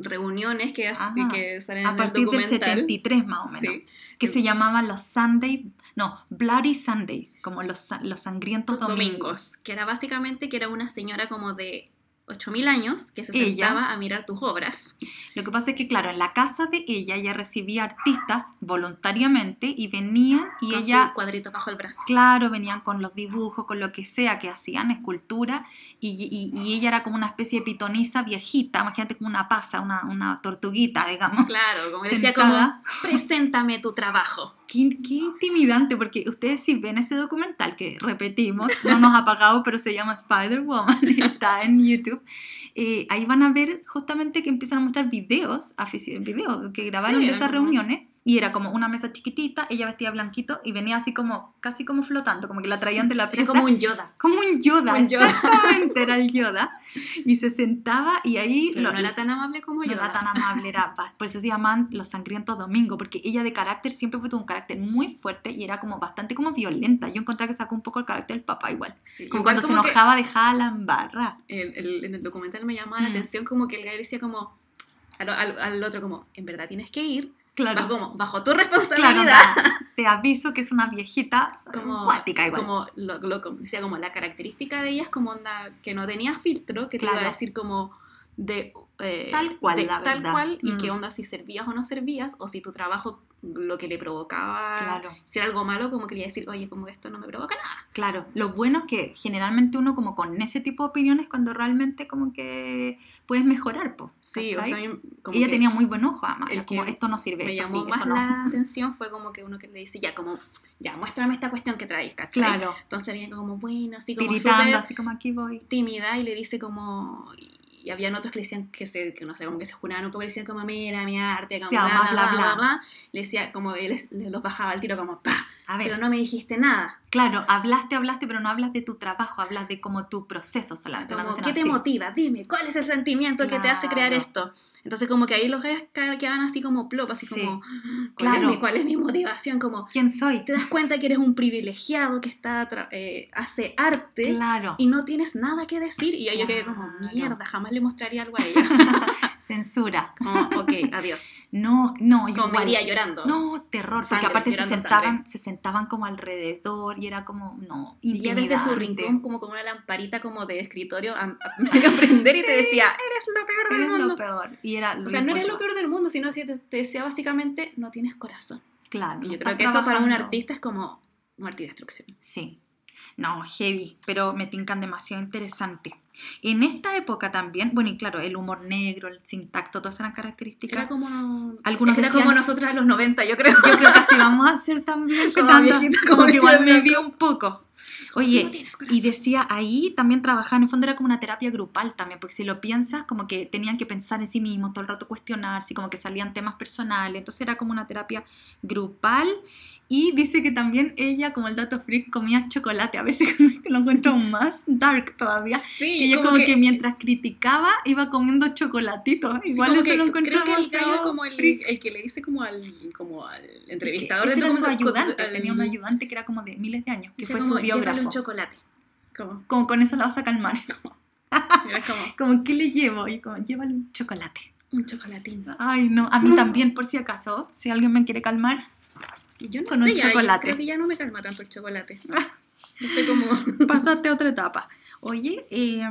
reuniones que, Ajá. que salen A en partir el del documental. 73 más o menos. Sí. Que se llamaban los Sunday, no, Bloody Sundays, como los, los sangrientos domingos. domingos, que era básicamente que era una señora como de 8000 años que se Ella. sentaba a mirar tus obras. Lo que pasa es que, claro, en la casa de ella ella recibía artistas voluntariamente y venían y con ella, su cuadrito bajo el brazo. claro, venían con los dibujos, con lo que sea que hacían, escultura, y, y- y ella era como una especie de pitonisa viejita, imagínate como una pasa, una, una tortuguita, digamos. Claro, como decía Sentada. como, preséntame tu trabajo. Qué, qué intimidante, porque ustedes si ven ese documental que repetimos, no nos ha pagado, pero se llama Spider-Woman, está en YouTube, eh, ahí van a ver justamente que empiezan a mostrar videos, videos que grabaron Sí, de esas reuniones, y era como una mesa chiquitita, ella vestía blanquito y venía así como, casi como flotando, como que la traían de la presa. como un Yoda. Como un Yoda, Un Yoda. exactamente, era el Yoda. Y se sentaba y ahí... Pero lo- no era tan amable como no Yoda. era tan amable, era, por eso se llaman los sangrientos domingos, porque ella de carácter siempre fue tuvo un carácter muy fuerte y era como bastante como violenta. Yo encontré que sacó un poco el carácter del papá igual. Sí, Como igual cuando se como que enojaba dejaba la embarra. el- el- en el documental me llamaba la Mm. atención como que el gallo decía como al, al- al otro como, en verdad tienes que ir, Claro, bajo, como, bajo tu responsabilidad. te aviso que es una viejita como, acuática igual. como lo, decía como la característica de ella es como onda que no tenía filtro que te iba a decir como de eh, Tal cual, de la tal cual y Mm. qué onda si servías o no servías o si tu trabajo lo que le provocaba Claro. si era algo malo como quería decir oye como esto no me provoca nada Claro, lo bueno es que generalmente uno como con ese tipo de opiniones cuando realmente como que puedes mejorar, po, sí o sea como ella que tenía muy buen ojo, además, el era como que esto no sirve, me esto llamó sí, más esto no. la atención fue como que uno que le dice ya como ya muéstrame esta cuestión que traes ¿cachai? Claro, entonces ella como bueno así como tiritando, así como aquí voy. tímida y le dice como y habían otros que le decían que se que no sé como que se juraban un poco le decían como mira mi arte como bla, bla, bla, bla, le decía como él les- los bajaba al tiro como pa A ver, pero no me dijiste nada Claro, hablaste, hablaste, pero no hablas de tu trabajo, hablas de como tu proceso solamente. como qué te así. motiva dime cuál es el sentimiento que te hace crear esto entonces como que ahí los gallos quedaban así como plop así Sí. como ¿cuál, Claro. es mi, cuál es mi motivación como ¿Quién soy? te das cuenta que eres un privilegiado que está eh, hace arte Claro. y no tienes nada que decir y yo, yo quedé como mierda jamás le mostraría algo a ella Censura. como ok adiós No, no, yo como igual. María llorando No, terror, porque aparte se sentaban, sangre. se sentaban como alrededor y era como, no, y ella desde su rincón como con una lamparita como de escritorio a, a medio prender y te decía eres lo peor del Eres mundo lo peor. Y era o sea Luis no eres lo peor del mundo sino que te, te decía básicamente no tienes corazón Claro. y yo creo que eso para un artista es como muerte y destrucción Sí. No, heavy, pero me tincan demasiado interesante. En esta época también, bueno, y claro, el humor negro, el sintacto, todas eran características. era como Algunos era decían- como nosotras en los 90 yo creo Yo creo que así vamos a hacer también. que Como tanto- viejita, como como que igual me vi un poco. No Oye, y decía ahí también trabajar, en el fondo era como una terapia grupal también, porque si lo piensas, como que tenían que pensar en sí mismos, todo el rato cuestionarse, como que salían temas personales, entonces era como una terapia grupal. Y dice que también ella, como el dato freak, comía chocolate, a veces que lo encuentro más dark todavía. sí Que ella como, que, mientras criticaba iba comiendo chocolatitos. Sí, Igual como eso que lo encuentro creo que el como el, el que le dice como al como al entrevistador Ese del era su ayudante, al- tenía un ayudante que era como de miles de años, que fue como, su "Llévale biógrafo. un chocolate como Como con eso la vas a calmar. era como Como, ¿qué le llevo? Y como, llévale un chocolate. un chocolatín Ay, no, a mí también, por si acaso, si alguien me quiere calmar, yo no Con sé un ya, chocolate. creo que ya no me calma tanto el chocolate estoy como pasaste otra etapa. Oye, eh,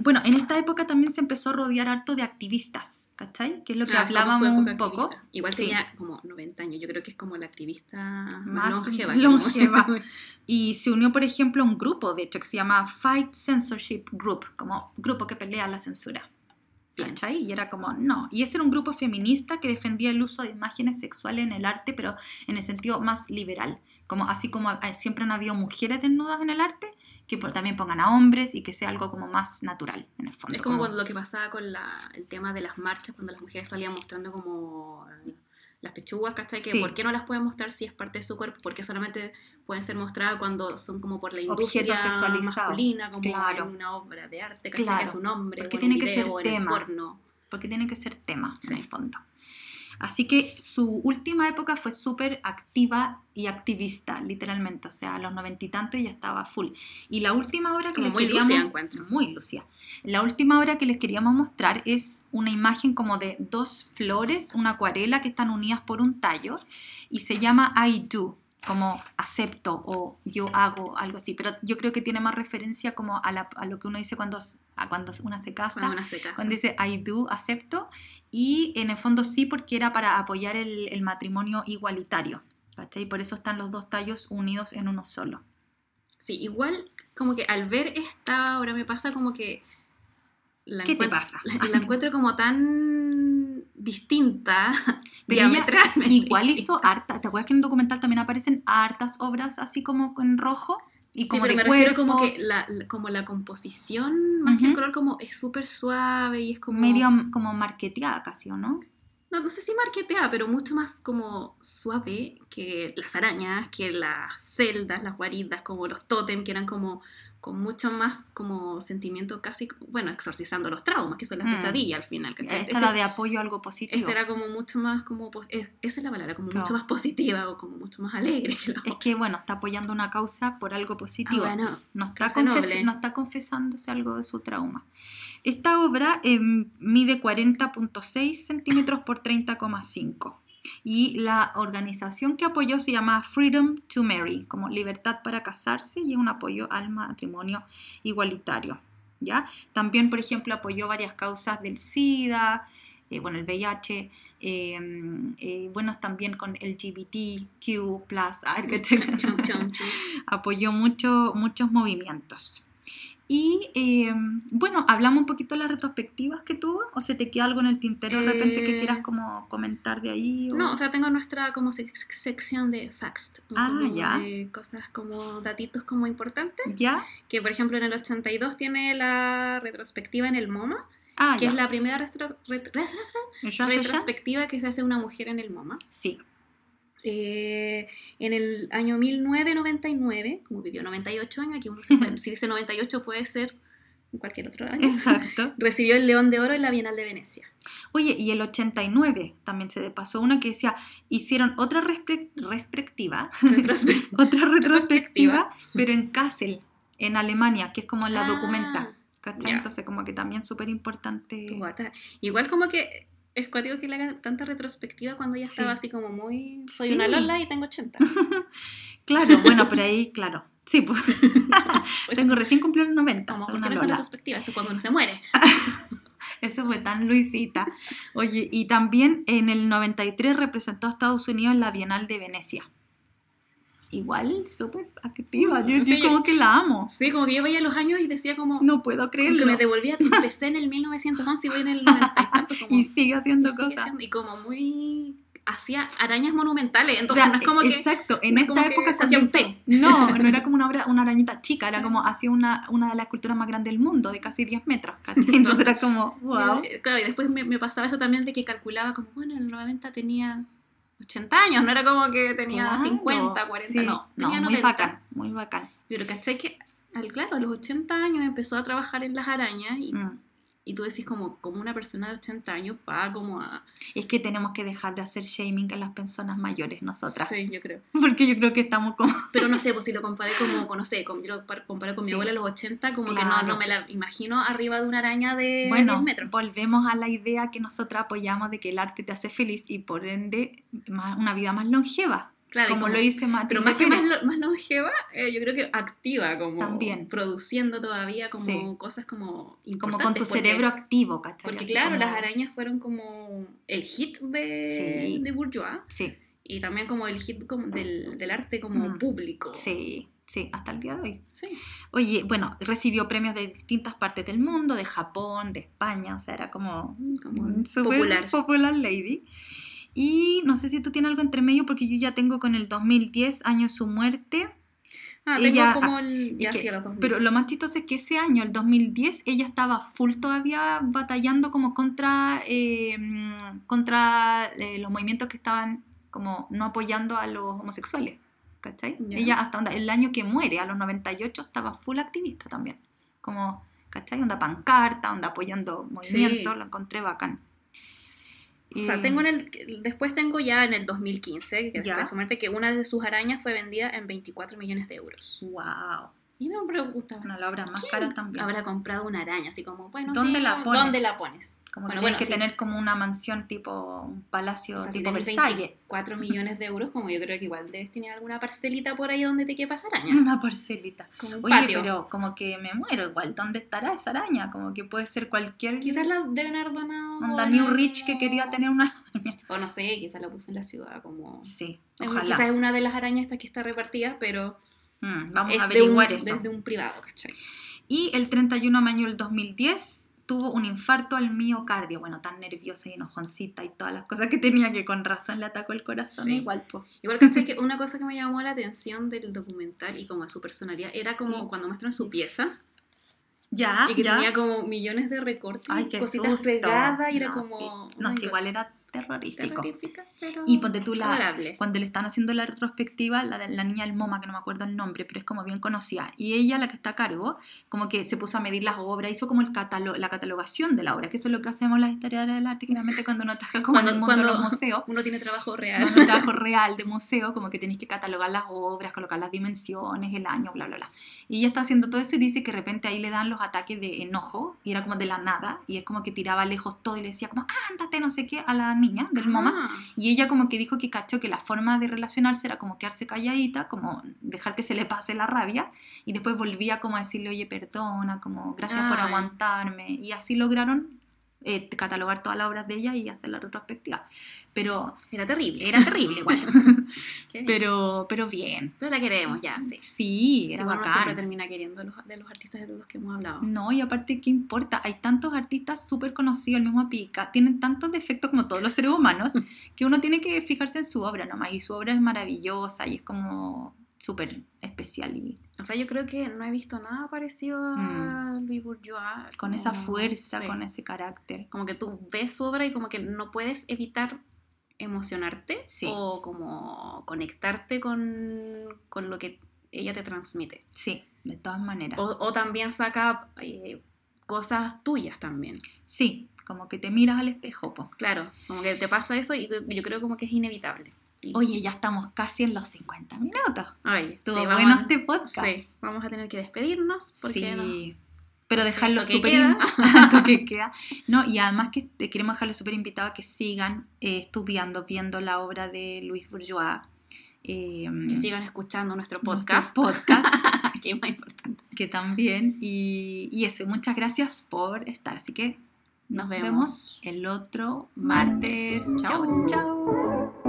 bueno, en esta época también se empezó a rodear harto de activistas, ¿cachai? Que es lo que Ah, hablábamos un poco. activista. igual Sí. tenía como 90 años yo creo que es como la activista Más longeva longeva. Y se unió, por ejemplo, a un grupo, de hecho, que se llama Fight Censorship Group, como grupo que pelea la censura. Y era como, no. Y ese era un grupo feminista que defendía el uso de imágenes sexuales en el arte, pero en el sentido más liberal. Como, así como eh, siempre han habido mujeres desnudas en el arte, que por- también pongan a hombres y que sea algo como más natural, en el fondo. Es como cuando lo que pasaba con la, el tema de las marchas, cuando las mujeres salían mostrando como las pechugas, ¿cachai? Que Sí. ¿Por qué no las pueden mostrar si es parte de su cuerpo? Porque solamente pueden ser mostradas cuando son como por la industria masculina, como Claro. en una obra de arte, ¿cachai? Claro. Que es un hombre, Porque o en un tiene que ser o en tema. porno. porque tiene que ser tema, Sí. en el fondo. Así que su última época fue súper activa y activista, literalmente. O sea, a los noventa y tantos ya estaba full. Y la última obra que Como les muy queríamos... encuentro. Muy lúcida. La última obra que les queríamos mostrar es una imagen como de dos flores, una acuarela que están unidas por un tallo y se llama I do, como acepto o yo hago, algo así. Pero yo creo que tiene más referencia como a, la- a lo que uno dice cuando, a cuando una se casa Cuando una se casa. cuando dice I do, acepto, y en el fondo sí porque era para apoyar el, el matrimonio igualitario, ¿cachai? Y por eso están los dos tallos unidos en uno solo. Sí, igual como que al ver esta obra me pasa como que... La ¿Qué te pasa? La, la encuentro como tan distinta, Pero diametralmente. igual hizo harta, ¿te acuerdas que en el documental también aparecen hartas obras así como en rojo? Y Sí, como pero de me refiero como que la, como la composición, más que el color, como es súper suave y es como... medio como marqueteada casi, ¿o no? No, no sé si marqueteada, pero mucho más como suave que las arañas, que las celdas, las guaridas, como los tótem, que eran como con mucho más como sentimiento casi, bueno, exorcizando los traumas, que son las Mm. pesadillas al final. ¿cachai? Esta Este- era de apoyo a algo positivo. Esta era como mucho más, como, es- esa es la palabra, como Claro. mucho más positiva o como mucho más alegre que la Es que, bueno, está apoyando una causa por algo Ah, positivo. bueno, no, está noble. no está confesándose algo de su trauma. Esta obra em, mide 40.6 centímetros por 30,5. Y la organización que apoyó se llama Freedom to Marry, como libertad para casarse y es un apoyo al matrimonio igualitario. ¿ya? También, por ejemplo, apoyó varias causas del SIDA, eh, bueno, el VIH, eh, eh, bueno, también con LGBTQ+, apoyó mucho, muchos movimientos. Y eh, bueno, hablamos un poquito de las retrospectivas que tuvo, o se te queda algo en el tintero de repente que Eh, quieras como comentar de ahí. o- No, o sea, tengo nuestra como sec- sección de facts. Ah, ya. de cosas como datitos como importantes. ¿Ya? Que por ejemplo en el 82 tiene la retrospectiva en el MoMA, Ah, que ya. es la primera retro- retrospectiva que se hace una mujer en el MoMA. Sí, Eh, en el año 1999, como vivió 98 años, aquí uno se puede- si dice 98 puede ser en cualquier otro año, exacto. recibió el León de Oro en la Bienal de Venecia. Oye, y el 89 también se pasó una que decía, hicieron otra respectiva, Retrospe- otra retrospectiva, Retrospectiva. pero en Kassel, en Alemania, que es como la Ah, documenta. ¿cachai? ya. Entonces como que también súper importante. Igual como que es cuático que le hagan tanta retrospectiva cuando ella Sí. estaba así como muy... Soy Sí. una Lola y tengo 80. Claro, bueno, pero ahí, claro. Sí, pues. Tengo recién cumplido los 90. Como, soy ¿por una Lola. retrospectiva? Esto es cuando uno se muere. Eso fue tan Luisita. Oye, y también en el 93 representó a Estados Unidos en la Bienal de Venecia. Igual, súper activa. Yo, Sí, yo- como que la amo. Sí, como que yo veía los años y decía como... No puedo creerlo. que me devolvía, empecé en el 1911 y voy en el 90 y tanto. Como, Y sigue haciendo y sigue cosas. siendo- y como muy... Hacía arañas monumentales, O entonces sea, no es como que... Exacto, en no es esta época se hacía hizo- No, no era como una, obra, una arañita chica, era como hacía una, una de las esculturas más grandes del mundo, de casi 10 metros. ¿cachai? Entonces era como, wow. Claro, y después me, me pasaba eso también de que calculaba como, bueno, en el 90 tenía 80 años, no era como que tenía Claro, 50, 40, sí. no, tenía muy 90. bacán, muy bacán. Pero ¿cachai? Que, al, claro, a los 80 años empezó a trabajar en las arañas y, Mm. Y tú decís como, como una persona de 80 años va como a... Es que tenemos que dejar de hacer shaming a las personas mayores, nosotras. Sí, yo creo. Porque yo creo que estamos como... Pero no sé, pues si lo comparé como, con, no sé, con, yo lo par- comparo con mi Sí. abuela a los 80, como que Claro. no, no me la imagino arriba de una araña de Bueno, 10 metros. volvemos a la idea que nosotras apoyamos de que el arte te hace feliz y por ende más- una vida más longeva. Claro, como, como- lo dice Martín Pero más que más, más longeva, eh, yo creo que activa, como También. produciendo todavía como Sí. cosas como Como con tu porque- cerebro activo, ¿cachai? Porque Así claro, como- las arañas fueron como el hit de, Sí. de Bourgeois Sí, y también como el hit como del, del arte como Mm. público. sí. Sí, hasta el día de hoy. Sí. Oye, bueno, recibió premios de distintas partes del mundo, de Japón, de España, o sea, era como, Como un súper populares. popular lady. Y no sé si tú tienes algo entre medio, porque yo ya tengo con el 2010, año de su muerte. Ah, tengo Ella- como el. y Ya que- los 2000. Pero lo más chistoso es que ese año, el 2010, ella estaba full todavía batallando como contra, eh, contra eh, los movimientos que estaban como no apoyando a los homosexuales. ¿Cachai? Ya. Ella hasta onda, el año que muere, a los 98, estaba full activista también. Como, ¿cachai? Onda pancarta, onda apoyando movimientos, Sí. lo encontré bacán. O sea, tengo en el. Después tengo ya en el 2015, que Ya. fue su muerte, que una de sus arañas fue vendida en 24 millones de euros. Wow. Y me pregunta. Una de las obras más ¿quién caras también. Habrá comprado una araña, así como, bueno, ¿Dónde sí, la ¿no? pones? ¿Dónde la pones? Como Bueno, que tienes bueno, que sí. tener como una mansión tipo, un palacio O sea, si tipo tienes Versalles. 24 millones de euros, como yo creo que igual debes tener alguna parcelita por ahí donde te quepa esa araña. Una parcelita. Como un Oye, patio. pero como que me muero igual. ¿Dónde estará esa araña? Como que puede ser cualquier... Quizás la deben haber donado. Onda New Rich que quería tener una araña. O no sé, quizás la puso en la ciudad como... Sí, ojalá. Quizás es una de las arañas estas que está repartida, pero Mm, vamos es a de un, averiguar eso. desde un privado, ¿cachai? Y el 31 de mayo del 2010 tuvo un infarto al miocardio. Bueno, tan nerviosa y enojoncita y todas las cosas que tenía que con razón le atacó el corazón. Sí. Igual, pues. Igual, ¿cachai? Que una cosa que me llamó la atención del documental y como de su personalidad era como Sí. cuando muestran su pieza Ya, y que ya. tenía como millones de recortes Ay, y qué cositas susto. pegadas y era No, como... sí. No, oh my sí, igual era terrorífico. terrorífica, pero Y ponte tú la, adorable. cuando le están haciendo la retrospectiva, la, de- la niña del MoMA, que no me acuerdo el nombre, pero es como bien conocida, y ella, la que está a cargo, como que se puso a medir las obras, hizo como el catalo- la catalogación de la obra, que eso es lo que hacemos las historiadoras del arte, generalmente cuando uno trabaja como Cuando- en el mundo de los museos, Uno tiene trabajo real. cuando un trabajo real de museo, como que tenéis que catalogar las obras, colocar las dimensiones, el año, bla, bla, bla. Y ella está haciendo todo eso y dice que de repente ahí le dan los ataques de enojo, y era como de la nada, y es como que tiraba lejos todo y le decía como, ándate, no sé qué, a la niña del MoMA. Ah, Y ella como que dijo que cachó que la forma de relacionarse era como quedarse calladita, como dejar que se le pase la rabia y después volvía como a decirle, oye, perdona, como gracias por aguantarme. Y así lograron eh, catalogar todas las obras de ella y hacer la retrospectiva. Pero Era terrible. era terrible igual. Pero, pero bien. Pero la queremos ya, sí. Sí, era Sí, siempre bacán. termina queriendo de los, de los artistas de los que hemos hablado. No, y aparte, ¿qué importa? Hay tantos artistas súper conocidos, el mismo Pica, tienen tantos defectos como todos los seres humanos, que uno tiene que fijarse en su obra nomás. Y su obra es maravillosa y es como súper especial y O sea, yo creo que no he visto nada parecido a Louis Bourgeois. Mm. con como- esa fuerza, sí. con ese carácter. Como que tú ves su obra y como que no puedes evitar emocionarte Sí. o como conectarte con, con lo que ella te transmite. Sí, de todas maneras. O, o también saca eh, cosas tuyas también. Sí, como que te miras al espejo, po. Claro, como que te pasa eso y yo creo como que es inevitable. Oye, ya estamos casi en los 50 minutos. Ay, Estuvo sí, bueno este podcast. Sí, vamos a tener que despedirnos porque no- sí. Pero dejarlo súper toque queda. No, y además que queremos dejarlo súper invitado a que sigan eh, estudiando, viendo la obra de Luis Bourgeois. eh, que sigan escuchando nuestro nuestro podcast, podcast, que es más importante. que también. Y, y eso, muchas gracias por estar. Así que nos, Nos vemos. vemos el otro martes. martes. Chao. chao.